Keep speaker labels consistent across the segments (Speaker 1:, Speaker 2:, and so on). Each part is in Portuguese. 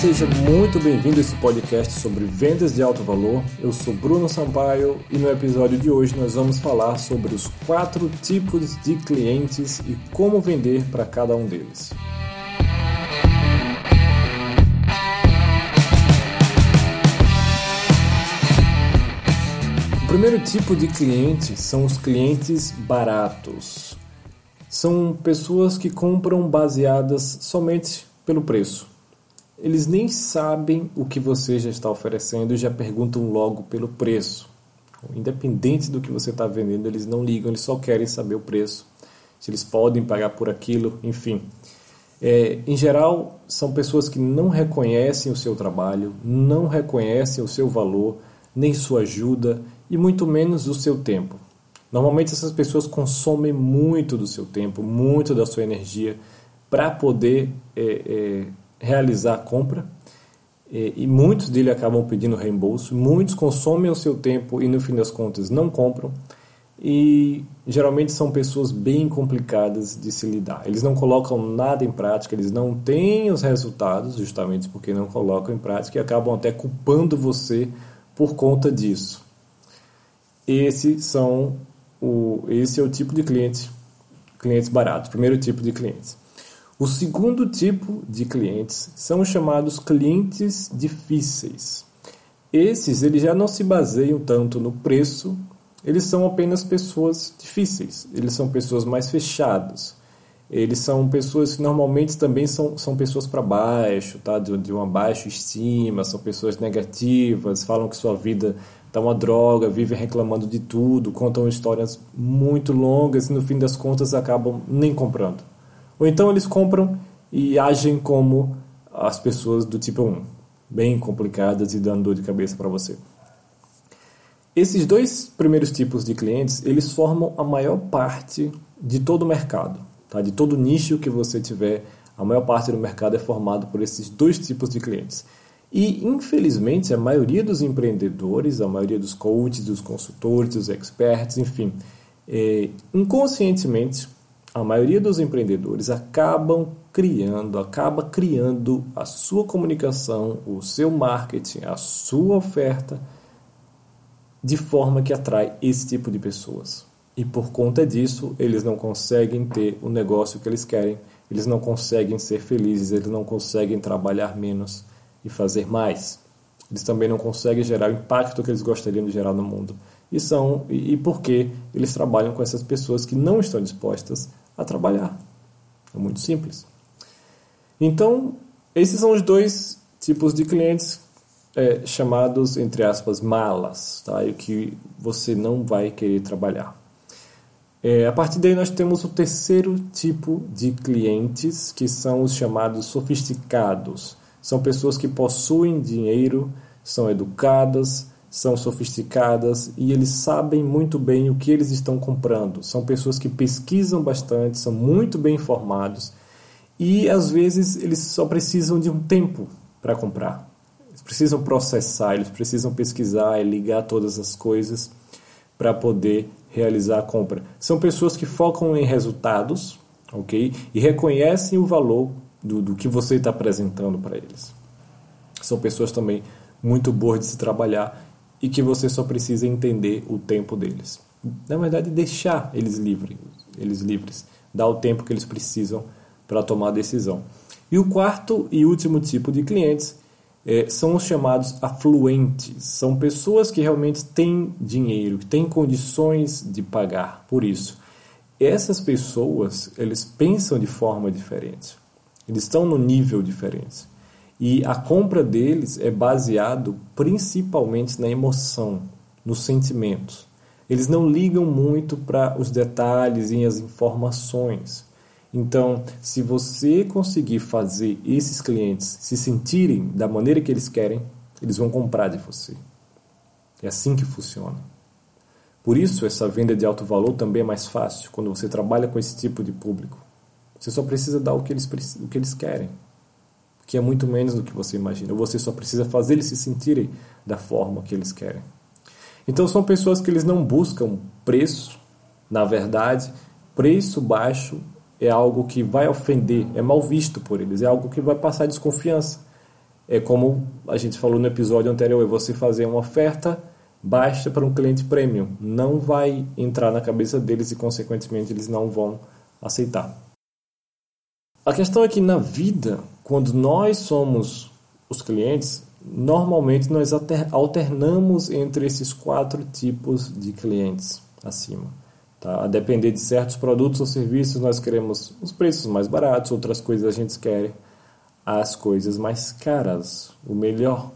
Speaker 1: seja muito bem-vindo a esse podcast sobre vendas de alto valor. Eu sou Bruno Sampaio e no episódio de hoje nós vamos falar sobre os quatro tipos de clientes e como vender para cada um deles. O primeiro tipo de cliente são os clientes baratos. São pessoas que compram baseadas somente pelo preço eles nem sabem o que você já está oferecendo e já perguntam logo pelo preço. Independente do que você está vendendo, eles não ligam, eles só querem saber o preço, se eles podem pagar por aquilo, enfim. É, em geral, são pessoas que não reconhecem o seu trabalho, não reconhecem o seu valor, nem sua ajuda e muito menos o seu tempo. Normalmente, essas pessoas consomem muito do seu tempo, muito da sua energia para poder é, é, realizar a compra e, e muitos dele acabam pedindo reembolso. Muitos consomem o seu tempo e no fim das contas não compram e geralmente são pessoas bem complicadas de se lidar. Eles não colocam nada em prática, eles não têm os resultados justamente porque não colocam em prática e acabam até culpando você por conta disso. Esse são o esse é o tipo de cliente clientes baratos, primeiro tipo de clientes. O segundo tipo de clientes são os chamados clientes difíceis. Esses eles já não se baseiam tanto no preço, eles são apenas pessoas difíceis, eles são pessoas mais fechadas. Eles são pessoas que normalmente também são, são pessoas para baixo, tá? De, de uma baixa estima, são pessoas negativas, falam que sua vida está uma droga, vivem reclamando de tudo, contam histórias muito longas e no fim das contas acabam nem comprando. Ou então eles compram e agem como as pessoas do tipo 1, bem complicadas e dando dor de cabeça para você. Esses dois primeiros tipos de clientes, eles formam a maior parte de todo o mercado, tá? De todo nicho que você tiver, a maior parte do mercado é formado por esses dois tipos de clientes. E, infelizmente, a maioria dos empreendedores, a maioria dos coaches, dos consultores, dos experts, enfim, é, inconscientemente a maioria dos empreendedores acabam criando, acaba criando a sua comunicação, o seu marketing, a sua oferta de forma que atrai esse tipo de pessoas. E por conta disso, eles não conseguem ter o negócio que eles querem, eles não conseguem ser felizes, eles não conseguem trabalhar menos e fazer mais. Eles também não conseguem gerar o impacto que eles gostariam de gerar no mundo. E são e, e porque eles trabalham com essas pessoas que não estão dispostas a trabalhar. É muito simples. Então, esses são os dois tipos de clientes é, chamados, entre aspas, malas, tá? e que você não vai querer trabalhar. É, a partir daí, nós temos o terceiro tipo de clientes, que são os chamados sofisticados. São pessoas que possuem dinheiro, são educadas, são sofisticadas e eles sabem muito bem o que eles estão comprando. São pessoas que pesquisam bastante, são muito bem informados e às vezes eles só precisam de um tempo para comprar. Eles precisam processar, eles precisam pesquisar e ligar todas as coisas para poder realizar a compra. São pessoas que focam em resultados, ok? E reconhecem o valor do, do que você está apresentando para eles. São pessoas também muito boas de se trabalhar e que você só precisa entender o tempo deles. Na verdade, deixar eles livres, eles livres, dar o tempo que eles precisam para tomar a decisão. E o quarto e último tipo de clientes é, são os chamados afluentes. São pessoas que realmente têm dinheiro, que têm condições de pagar por isso. Essas pessoas, eles pensam de forma diferente. Eles estão no nível diferente. E a compra deles é baseado principalmente na emoção, nos sentimentos. Eles não ligam muito para os detalhes e as informações. Então, se você conseguir fazer esses clientes se sentirem da maneira que eles querem, eles vão comprar de você. É assim que funciona. Por isso, essa venda de alto valor também é mais fácil quando você trabalha com esse tipo de público. Você só precisa dar o que eles, o que eles querem que é muito menos do que você imagina. Você só precisa fazer eles se sentirem da forma que eles querem. Então são pessoas que eles não buscam preço. Na verdade, preço baixo é algo que vai ofender, é mal visto por eles, é algo que vai passar desconfiança. é como a gente falou no episódio anterior, é você fazer uma oferta baixa para um cliente premium. Não vai entrar na cabeça deles e, consequentemente, eles não vão aceitar. A questão é que na vida, quando nós somos os clientes, normalmente nós alternamos entre esses quatro tipos de clientes acima. Tá? A depender de certos produtos ou serviços, nós queremos os preços mais baratos, outras coisas a gente quer as coisas mais caras, o melhor.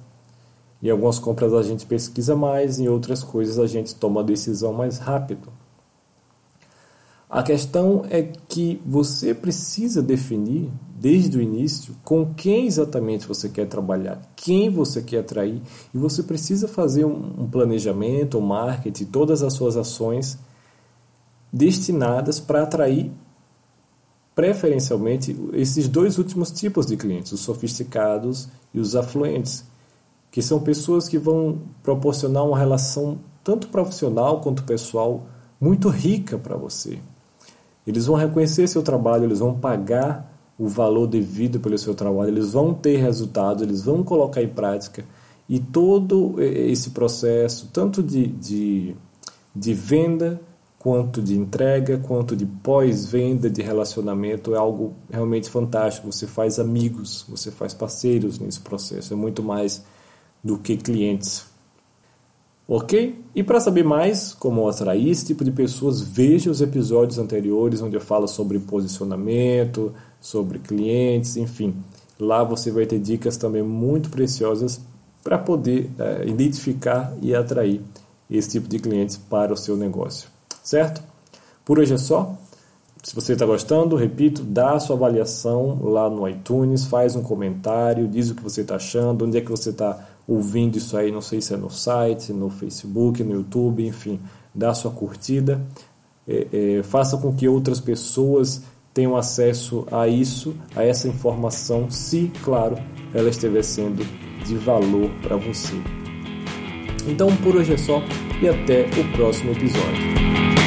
Speaker 1: Em algumas compras a gente pesquisa mais, em outras coisas a gente toma a decisão mais rápido. A questão é que você precisa definir desde o início com quem exatamente você quer trabalhar, quem você quer atrair, e você precisa fazer um planejamento, um marketing, todas as suas ações destinadas para atrair preferencialmente esses dois últimos tipos de clientes, os sofisticados e os afluentes, que são pessoas que vão proporcionar uma relação tanto profissional quanto pessoal muito rica para você. Eles vão reconhecer seu trabalho, eles vão pagar o valor devido pelo seu trabalho, eles vão ter resultado, eles vão colocar em prática e todo esse processo, tanto de, de, de venda quanto de entrega, quanto de pós-venda, de relacionamento, é algo realmente fantástico. Você faz amigos, você faz parceiros nesse processo, é muito mais do que clientes. Ok? E para saber mais como atrair esse tipo de pessoas, veja os episódios anteriores onde eu falo sobre posicionamento, sobre clientes, enfim. Lá você vai ter dicas também muito preciosas para poder é, identificar e atrair esse tipo de clientes para o seu negócio certo? Por hoje é só. Se você está gostando, repito, dá a sua avaliação lá no iTunes, faz um comentário, diz o que você está achando, onde é que você está ouvindo isso aí, não sei se é no site, no Facebook, no YouTube, enfim, dá sua curtida, é, é, faça com que outras pessoas tenham acesso a isso, a essa informação, se, claro, ela estiver sendo de valor para você. Então por hoje é só e até o próximo episódio.